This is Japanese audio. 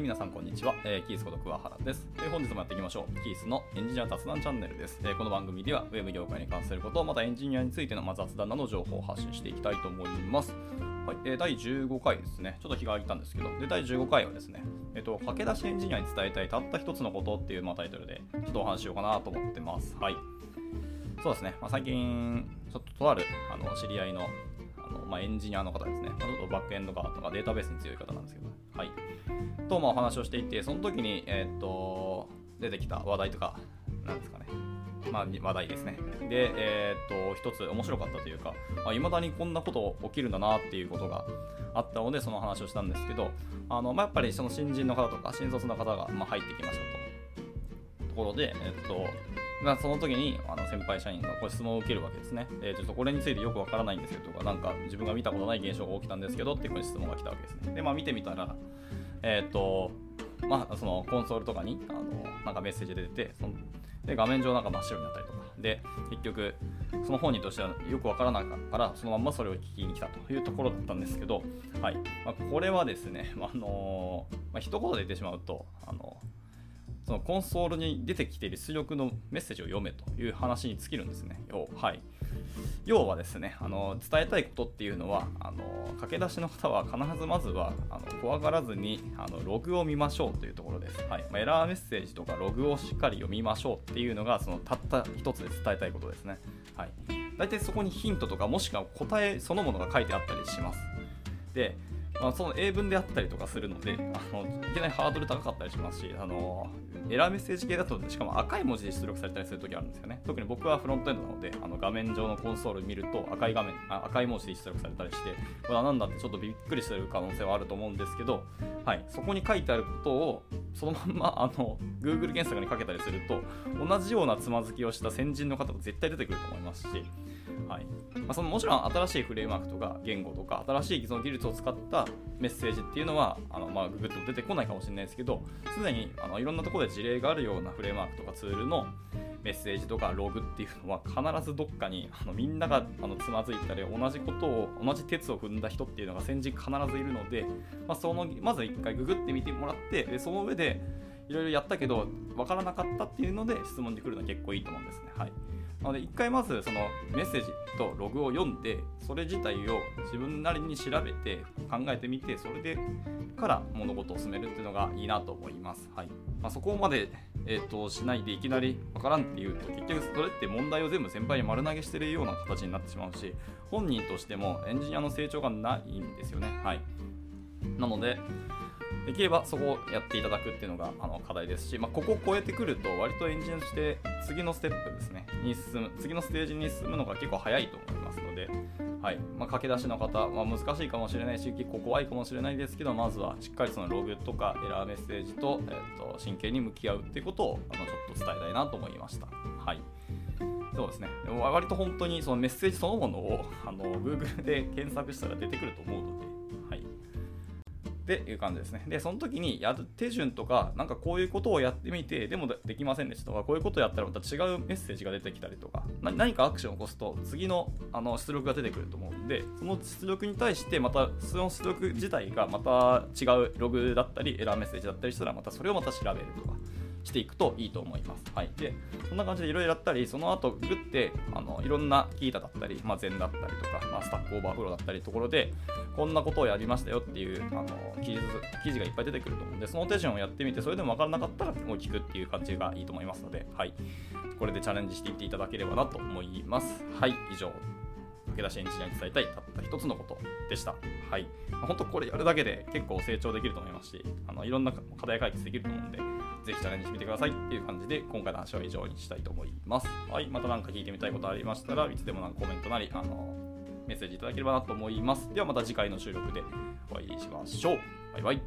い、皆さんこんにちは。えー、キースこと桑原です、えー本日もやっていきましょう。キースのエンジニア雑談チャンネルです、えーこの番組では、ウェブ業界に関すること、またエンジニアについての、まあ、雑談などの情報を発信していきたいと思います。はい、えー第15回ですね。ちょっと日が空いたんですけど、で、第15回はですね、えっ、と、駆け出しエンジニアに伝えたいたった一つのことっていう、まあ、タイトルで、ちょっとお話ししようかなと思ってます。はい。そうですね、まあ、最近、ちょっととあるあの知り合いのあの、まあ、エンジニアの方ですね、まあちょっとバックエンド側とかデータベースに強い方なんですけど、はい。と、まあ、お話をしていて、その時に、えーっと、出てきた話題とか、なんですかね、まあ、話題ですね。で、えーっと、一つ面白かったというか、いまだにこんなこと起きるんだなっていうことがあったので、その話をしたんですけど、あのまあ、やっぱりその新人の方とか、新卒の方が、まあ、入ってきましたと。ところで、えーっと、まあ、その時にあの先輩社員がご質問を受けるわけですね。えーちょっとこれについてよくわからないんですよとか、なんか自分が見たことない現象が起きたんですけどっていうご質問が来たわけですね。で、まあ見てみたら、えっ、と、まあそのコンソールとかにあのなんかメッセージで出てそので、画面上なんか真っ白になったりとか、で、結局、その本人としてはよくわからなかったから、そのまんまそれを聞きに来たというところだったんですけど、はい。まあ、これはですね、ま ああのまあ、一言で言ってしまうと、あのそのコンソールに出てきている出力のメッセージを読めという話に尽きるんですね。要はい、要はですねあの、伝えたいことっていうのは、あの駆け出しの方は必ずまずはあの怖がらずにあのログを見ましょうというところです。はいま、エラーメッセージとかログをしっかり読みましょうっていうのが、そのたった一つで伝えたいことですね。はい、大体そこにヒントとか、もしくは答えそのものが書いてあったりします。で、まあ、その英文であったりとかするのであのいきなりハードル高かったりしますしあのエラーメッセージ系だとしかも赤い文字で出力されたりするときあるんですよね。特に僕はフロントエンドなのであの画面上のコンソール見ると赤い画面あ赤い文字で出力されたりしてこれは何だってちょっとびっくりする可能性はあると思うんですけど、はい、そこに書いてあることをそのまんまあの Google 検索にかけたりすると同じようなつまずきをした先人の方が絶対出てくると思いますしはい。まあ、そのもちろん新しいフレームワークとか言語とか新しいその技術を使ったメッセージっていうのはあの、まあ、ググっても出てこないかもしれないですけどすでにあのいろんなところで事例があるようなフレームワークとかツールのメッセージとかログっていうのは必ずどっかにあのみんながあのつまずいたり同じことを同じ鉄を踏んだ人っていうのが先人必ずいるので、まあ、そのまず一回ググってみてもらってでその上でいろいろやったけど分からなかったっていうので質問に来るのは結構いいと思うんですね。はいなので一回まずそのメッセージとログを読んでそれ自体を自分なりに調べて考えてみてそれでから物事を進めるっていうのがいいなと思います。はいまあ、そこまで、えー、としないでいきなりわからんっていうと結局それって問題を全部先輩に丸投げしてるような形になってしまうし本人としてもエンジニアの成長がないんですよね。はい、なのでできればそこをやっていただくっていうのがあの課題ですし、まあ、ここを超えてくると割とエンジニアとして次のステップですねに進む次のステージに進むのが結構早いと思いますので、はいまあ、駆け出しの方、まあ、難しいかもしれないし結構怖いかもしれないですけどまずはしっかりそのログとかエラーメッセージと,、えー、と真剣に向き合うっていうことをあのちょっと伝えたいなと思いました。はいそうですね。でも割と本当にそのメッセージそのものをあの Google で検索したら出てくると思うので、はい。っていう感じですね。で、その時にやる手順とか、なんかこういうことをやってみて、でもできませんでしたとか、こういうことをやったらまた違うメッセージが出てきたりとか、何かアクションを起こすと、次のあの出力が出てくると思うんで、その出力に対して、またその出力自体がまた違うログだったり、エラーメッセージだったりしたら、またそれをまた調べるとか。していくといいと思います。はい、でこんな感じでいろいろやったり、その後ググってあのいろんな Qiita だったり、まあ、禅だったりとか、まあ、 Stack Overflow だったりところで、こんなことをやりましたよっていうあの記事記事がいっぱい出てくると思うんで、その手順をやってみて、それでも分からなかったらもう聞くっていう感じがいいと思いますので、はい、これでチャレンジしていっていただければなと思います。はい、以上。け出しエンジニアに伝えたいたった一つのことでした。はい。まあ本当これやるだけで結構成長できると思いますし、あのいろんな課題解決できると思うんで、ぜひチャレンジしてみてくださいっていう感じで、今回の話は以上にしたいと思います。はい。また何か聞いてみたいことありましたら、いつでもなんかコメントなり、あの、メッセージいただければなと思います。ではまた次回の収録でお会いしましょう。バイバイ。